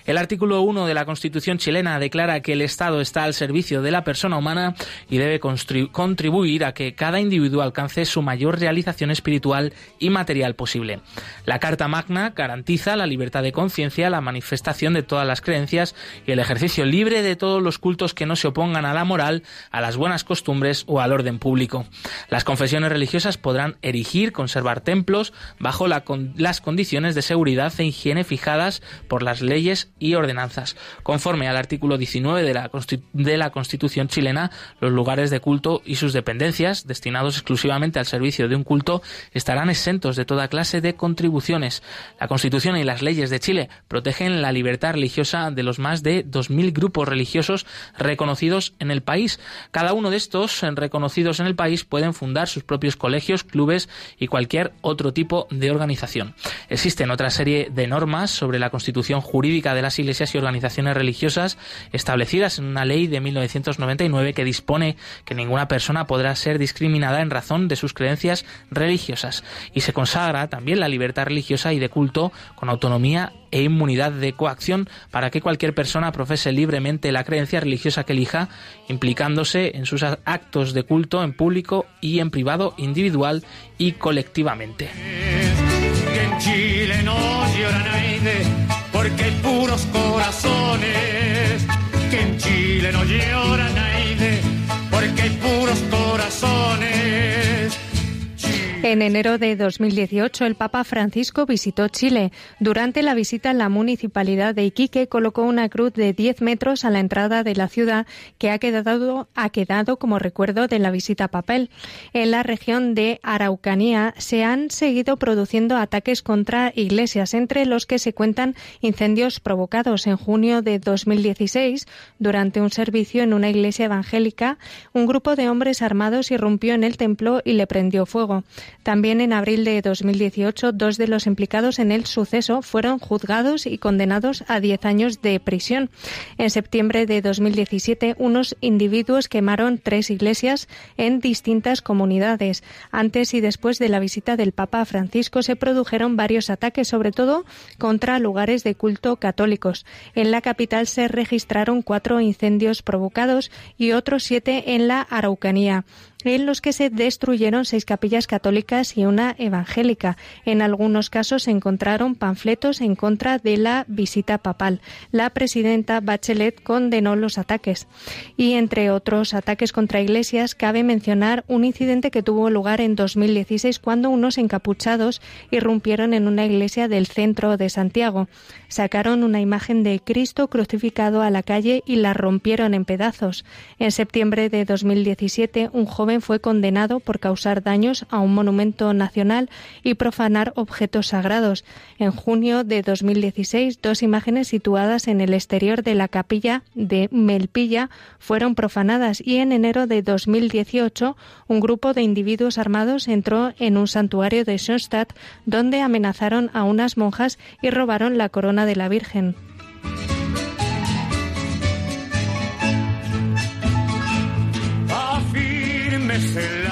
El artículo 1 de la Constitución chilena declara que el Estado está al servicio de la persona humana y debe contribuir a que cada individuo alcance su mayor realización espiritual y material posible. La Carta Magna garantiza la libertad de conciencia, la manifestación de todas las creencias y el ejercicio libre de todos los cultos que no se opongan a la moral, a las buenas costumbres o al orden público. Las confesiones religiosas podrán erigir, conservar templos bajo las condiciones de seguridad e higiene fijadas por las leyes y ordenanzas. Conforme al artículo 19 de la, de la Constitución chilena, los lugares de culto y sus dependencias, destinados exclusivamente al servicio de un culto, estarán exentos de toda clase de contribuciones. La Constitución y las leyes de Chile protegen la libertad religiosa de los más de 2.000 grupos religiosos reconocidos en el país. Cada uno de estos reconocidos en el país pueden fundar sus propios colegios, clubes y cualquier otro tipo de organización. Existen otra serie de normas sobre la constitución jurídica de las iglesias y organizaciones religiosas establecidas en una ley de 1999 que dispone que ninguna persona podrá ser discriminada en razón de sus creencias religiosas y se consagra también la libertad religiosa y de culto con autonomía e inmunidad de coacción para que cualquier persona profese libremente la creencia religiosa que elija, implicándose en sus actos de culto en público y en privado, individual y colectivamente. En enero de 2018, el Papa Francisco visitó Chile. Durante la visita, la municipalidad de Iquique colocó una cruz de 10 metros a la entrada de la ciudad que ha quedado, ha quedado como recuerdo de la visita papel. En la región de Araucanía se han seguido produciendo ataques contra iglesias, entre los que se cuentan incendios provocados en junio de 2016. Durante un servicio en una iglesia evangélica, un grupo de hombres armados irrumpió en el templo y le prendió fuego. También en abril de 2018, dos de los implicados en el suceso fueron juzgados y condenados a 10 años de prisión. En septiembre de 2017, unos individuos quemaron tres iglesias en distintas comunidades. Antes y después de la visita del Papa Francisco se produjeron varios ataques, sobre todo contra lugares de culto católicos. En la capital se registraron cuatro incendios provocados y otros siete en la Araucanía en los que se destruyeron seis capillas católicas y una evangélica. En algunos casos se encontraron panfletos en contra de la visita papal. La presidenta Bachelet condenó los ataques. Y entre otros ataques contra iglesias, cabe mencionar un incidente que tuvo lugar en 2016 cuando unos encapuchados irrumpieron en una iglesia del centro de Santiago. Sacaron una imagen de Cristo crucificado a la calle y la rompieron en pedazos. En septiembre de 2017, un joven fue condenado por causar daños a un monumento nacional y profanar objetos sagrados. En junio de 2016, dos imágenes situadas en el exterior de la capilla de Melpilla fueron profanadas y en enero de 2018 un grupo de individuos armados entró en un santuario de Schoenstatt donde amenazaron a unas monjas y robaron la corona de la Virgen. Hey.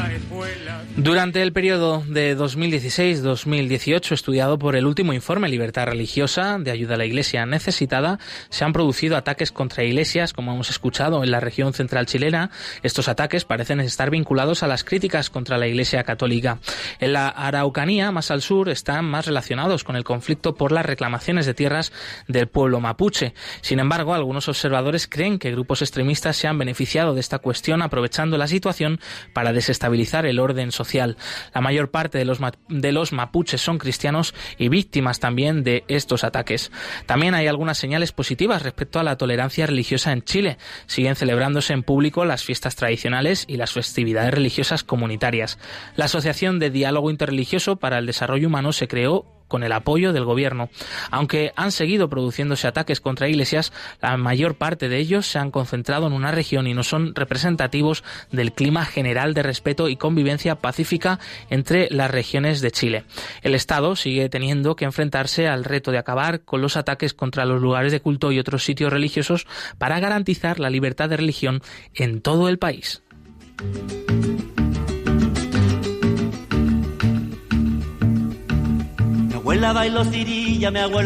Durante el periodo de 2016-2018, estudiado por el último informe Libertad Religiosa de Ayuda a la Iglesia Necesitada, se han producido ataques contra iglesias, como hemos escuchado, en la región central chilena. Estos ataques parecen estar vinculados a las críticas contra la Iglesia Católica. En la Araucanía, más al sur, están más relacionados con el conflicto por las reclamaciones de tierras del pueblo mapuche. Sin embargo, algunos observadores creen que grupos extremistas se han beneficiado de esta cuestión aprovechando la situación para desestabilizar el orden social la mayor parte de los, de los mapuches son cristianos y víctimas también de estos ataques. También hay algunas señales positivas respecto a la tolerancia religiosa en Chile. Siguen celebrándose en público las fiestas tradicionales y las festividades religiosas comunitarias. La Asociación de Diálogo Interreligioso para el Desarrollo Humano se creó con el apoyo del gobierno. Aunque han seguido produciéndose ataques contra iglesias, la mayor parte de ellos se han concentrado en una región y no son representativos del clima general de respeto y convivencia pacífica entre las regiones de Chile. El Estado sigue teniendo que enfrentarse al reto de acabar con los ataques contra los lugares de culto y otros sitios religiosos para garantizar la libertad de religión en todo el país.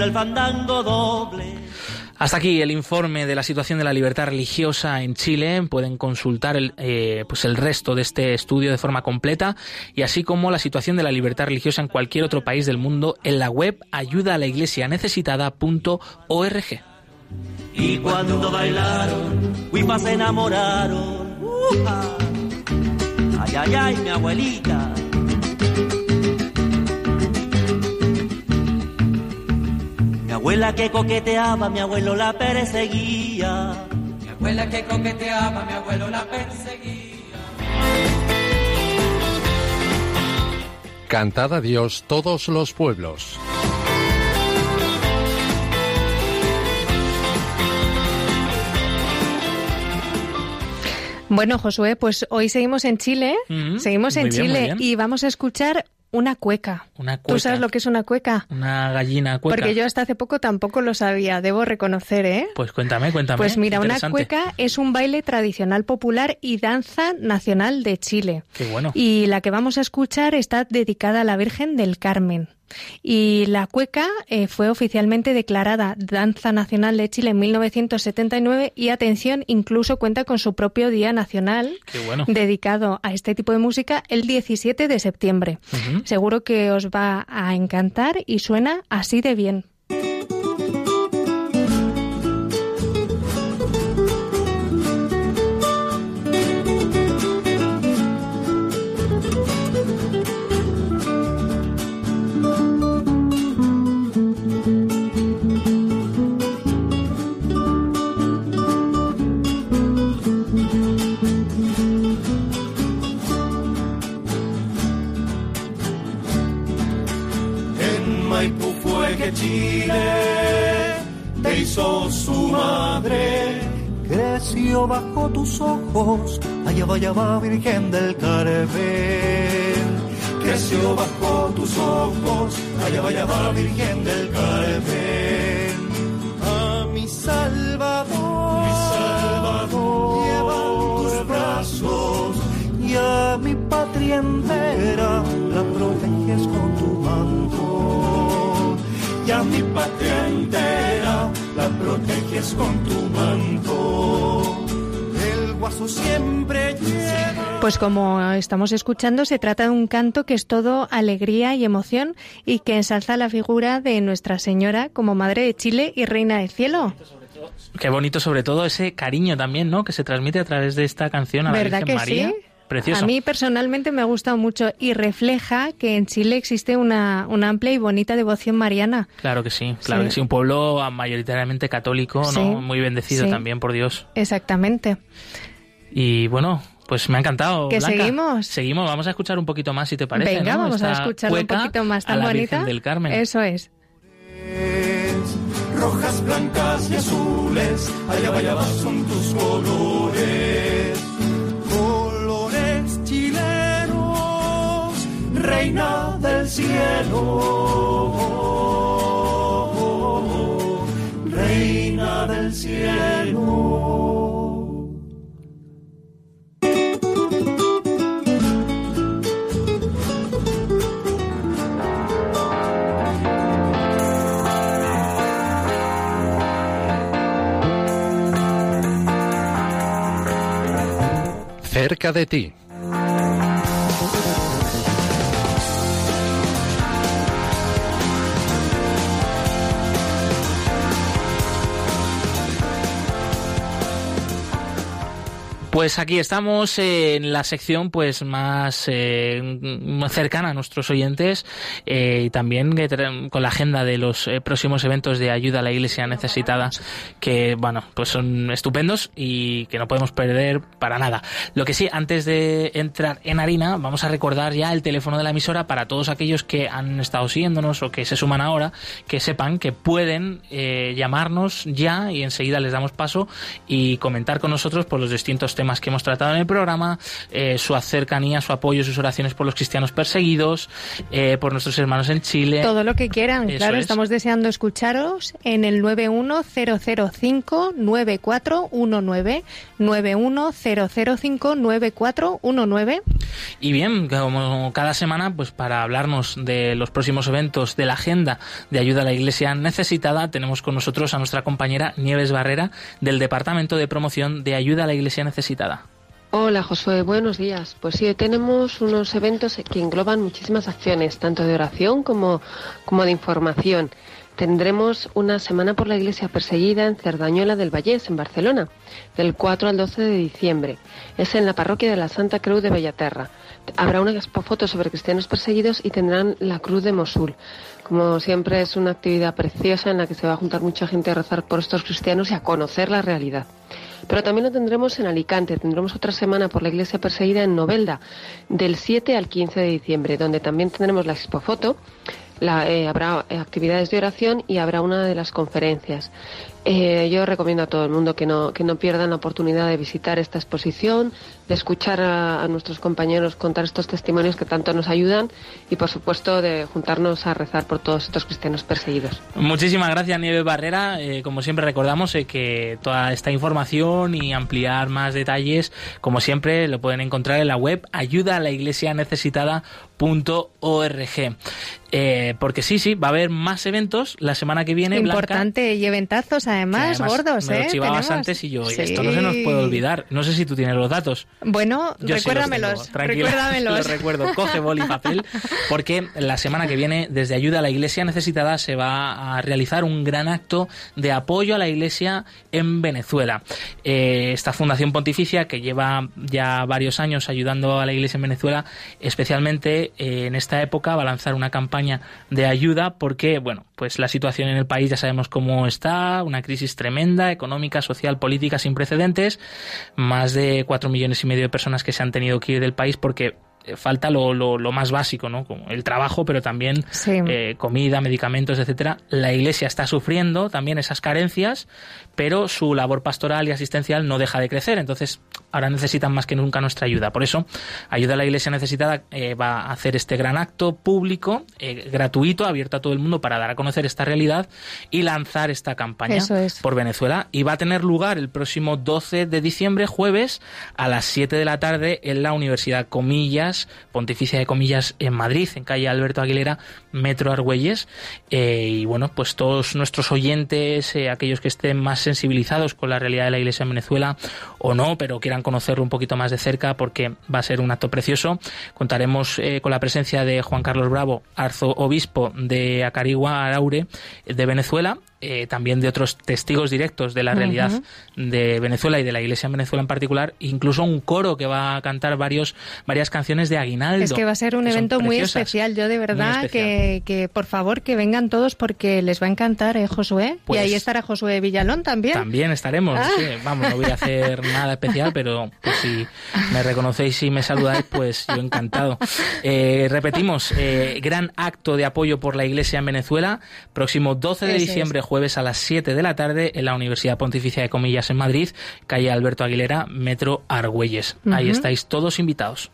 El fandango doble. Hasta aquí el informe de la situación de la libertad religiosa en Chile. Pueden consultar el, eh, pues el resto de este estudio de forma completa y así como la situación de la libertad religiosa en cualquier otro país del mundo en la web ayuda a la iglesia necesitada.org. Y cuando bailaron, se enamoraron. Ay, ay, ay, mi abuelita. abuela que coqueteaba, mi abuelo la perseguía. Mi abuela que coqueteaba, mi abuelo la perseguía. Cantad a Dios todos los pueblos. Bueno, Josué, pues hoy seguimos en Chile, seguimos en Chile y vamos a escuchar una cueca. Una ¿Tú sabes lo que es una cueca? Una gallina cueca. Porque yo hasta hace poco tampoco lo sabía, debo reconocer, ¿eh? Pues cuéntame, cuéntame. Pues mira, una cueca es un baile tradicional popular y danza nacional de Chile. Qué bueno. Y la que vamos a escuchar está dedicada a la Virgen del Carmen. Y la cueca eh, fue oficialmente declarada Danza Nacional de Chile en 1979 y atención, incluso cuenta con su propio Día Nacional bueno. dedicado a este tipo de música el 17 de septiembre. Seguro que os va a encantar y suena así de bien. Que Chile te hizo su madre. Creció bajo tus ojos, allá va, allá va Virgen del Carmen. Creció bajo tus ojos, allá va, allá va Virgen del Carmen. A mi Salvador, mi Salvador, llevan tus brazos y a mi patria entera la proteges Y a mi patria entera la proteges con tu manto. El guaso siempre lleva. Pues como estamos escuchando, se trata de un canto que es todo alegría y emoción y que ensalza la figura de Nuestra Señora como Madre de Chile y Reina del Cielo. Qué bonito, sobre todo ese cariño también, ¿no? Que se transmite a través de esta canción a la ¿Verdad Virgen que María. sí? Precioso. A mí personalmente me ha gustado mucho y refleja que en Chile existe una, una amplia y bonita devoción mariana. Claro que sí, claro Sí. que sí. Un pueblo mayoritariamente católico, Sí. ¿no? Muy bendecido Sí. también por Dios. Exactamente. Y bueno, pues me ha encantado. ¿Que Blanca. seguimos? Seguimos, vamos a escuchar un poquito más, si te parece. Venga, ¿no? vamos a Esta escucharlo un poquito más a tan la bonita. Virgen del Carmen. Eso es. rojas, blancas y azules, allá va, allá va son tus. Colores reina del cielo, reina del cielo. Cerca de ti. Pues aquí estamos en la sección pues más eh, más cercana a nuestros oyentes eh, y también con la agenda de los eh, próximos eventos de ayuda a la Iglesia necesitada que bueno pues son estupendos y que no podemos perder para nada. Lo que sí antes de entrar en harina vamos a recordar ya el teléfono de la emisora para todos aquellos que han estado siguiéndonos o que se suman ahora que sepan que pueden eh, llamarnos ya y enseguida les damos paso y comentar con nosotros por los distintos temas que hemos tratado en el programa, eh, su cercanía, su apoyo, sus oraciones por los cristianos perseguidos, eh, por nuestros hermanos en Chile. Todo lo que quieran, Eso claro, es. estamos deseando escucharos en el 910059419, 910059419. Y bien, como cada semana, pues para hablarnos de los próximos eventos de la agenda de ayuda a la Iglesia necesitada, tenemos con nosotros a nuestra compañera Nieves Barrera del Departamento de Promoción de Ayuda a la Iglesia Necesitada. Hola Josué, buenos días. Pues sí, tenemos unos eventos que engloban muchísimas acciones, tanto de oración como, como de información. Tendremos una semana por la iglesia perseguida en Cerdañola del Vallés, en Barcelona, del 4 al 12 de diciembre. Es en la parroquia de la Santa Cruz de Bellaterra. Habrá una expofoto sobre cristianos perseguidos y tendrán la Cruz de Mosul. Como siempre es una actividad preciosa en la que se va a juntar mucha gente a rezar por estos cristianos y a conocer la realidad. Pero también lo tendremos en Alicante. Tendremos otra semana por la iglesia perseguida en Novelda, del 7 al 15 de diciembre, donde también tendremos la expofoto. La, eh, habrá eh, actividades de oración y habrá una de las conferencias. Eh, yo recomiendo a todo el mundo que no, que no pierdan la oportunidad de visitar esta exposición, de escuchar a, nuestros compañeros contar estos testimonios que tanto nos ayudan y, por supuesto, de juntarnos a rezar por todos estos cristianos perseguidos. Muchísimas gracias, Nieve Barrera. Eh, como siempre, recordamos eh, que toda esta información y ampliar más detalles, como siempre, lo pueden encontrar en la web ayuda a la iglesia necesitada .org. Eh, porque sí, sí, va a haber más eventos la semana que viene. Importante y eventazos además, gordos. Me lo ¿eh? antes y yo, esto no se nos puede olvidar. No sé si tú tienes los datos. Bueno, recuérdamelos. recuérdamelos. los recuerdo. Coge boli y papel, porque la semana que viene, desde Ayuda a la Iglesia Necesitada, se va a realizar un gran acto de apoyo a la Iglesia en Venezuela. Eh, esta Fundación Pontificia, que lleva ya varios años ayudando a la Iglesia en Venezuela, especialmente eh, en esta época va a lanzar una campaña de ayuda porque, bueno, pues la situación en el país ya sabemos cómo está, una crisis tremenda, económica, social, política sin precedentes, más de cuatro millones y medio de personas que se han tenido que ir del país porque eh, falta lo, lo, más básico, ¿no? El trabajo, pero también eh, comida, medicamentos, etcétera. La Iglesia está sufriendo también esas carencias, pero su labor pastoral y asistencial no deja de crecer. Entonces, ahora necesitan más que nunca nuestra ayuda. Por eso, Ayuda a la Iglesia Necesitada eh, va a hacer este gran acto público, gratuito, abierto a todo el mundo para dar a conocer esta realidad y lanzar esta campaña por Venezuela. Y va a tener lugar el próximo 12 de diciembre, jueves, a las 7 de la tarde en la Universidad Comillas Pontificia de Comillas, en Madrid, en calle Alberto Aguilera, Metro Argüelles. Eh, y bueno, pues todos nuestros oyentes, eh, aquellos que estén más sensibilizados con la realidad de la Iglesia en Venezuela o no, pero quieran conocerlo un poquito más de cerca porque va a ser un acto precioso. Contaremos eh, con la presencia de Juan Carlos Bravo, arzobispo de Acarigua, Araure, de Venezuela, eh, también de otros testigos directos de la realidad de Venezuela y de la Iglesia en Venezuela en particular, incluso un coro que va a cantar varios, varias canciones de Aguinaldo. Es que va a ser un evento muy especial. Yo de verdad que, que, por favor que vengan todos porque les va a encantar, ¿eh, Josué? y pues ahí estará Josué Villalón también. También estaremos. Ah. vamos, no voy a hacer nada especial, pero pues, si me reconocéis y me saludáis, pues yo encantado. Eh, repetimos, eh, gran acto de apoyo por la Iglesia en Venezuela, próximo 12 de diciembre, jueves a las 7 de la tarde en la Universidad Pontificia de Comillas en Madrid, calle Alberto Aguilera, Metro Argüelles. Ahí estáis todos invitados.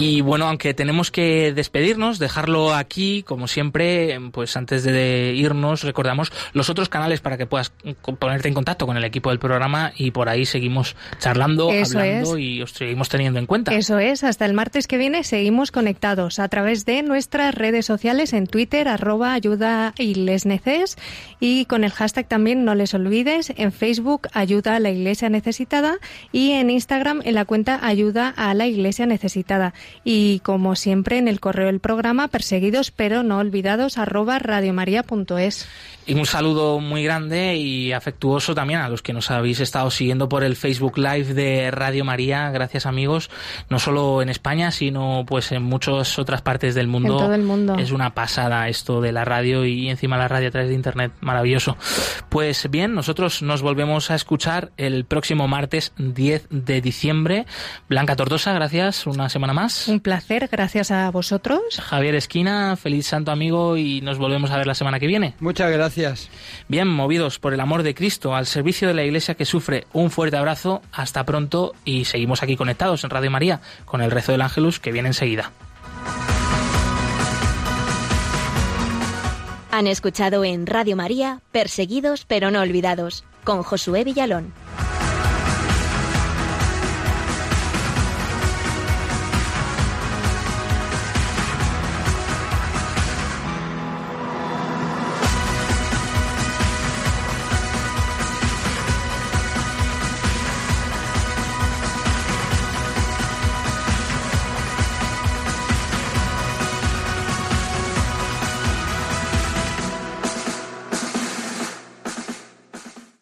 Y bueno, aunque tenemos que despedirnos, dejarlo aquí, como siempre, pues antes de irnos, recordamos los otros canales para que puedas ponerte en contacto con el equipo del programa y por ahí seguimos charlando, hablando y os seguimos teniendo en cuenta. Eso es, hasta el martes que viene seguimos conectados a través de nuestras redes sociales en Twitter, arroba ayuda y les neces, y con el hashtag también no les olvides, en Facebook ayuda a la iglesia necesitada y en Instagram en la cuenta ayuda a la iglesia necesitada y como siempre en el correo del programa perseguidos pero no olvidados arroba radiomaria.es. Y un saludo muy grande y afectuoso también a los que nos habéis estado siguiendo por el Facebook Live de Radio María. Gracias amigos, no solo en España, sino pues en muchas otras partes del mundo. En todo el mundo. Es una pasada esto de la radio y encima la radio a través de Internet. Maravilloso. Pues bien, nosotros nos volvemos a escuchar el próximo martes 10 de diciembre. Blanca Tortosa, gracias una semana más. Un placer, gracias a vosotros. Javier Esquina, feliz santo amigo y nos volvemos a ver la semana que viene. Muchas gracias. Bien, movidos por el amor de Cristo al servicio de la Iglesia que sufre, un fuerte abrazo, hasta pronto y seguimos aquí conectados en Radio María con el rezo del Ángelus que viene enseguida. Han escuchado en Radio María Perseguidos pero no olvidados con Josué Villalón.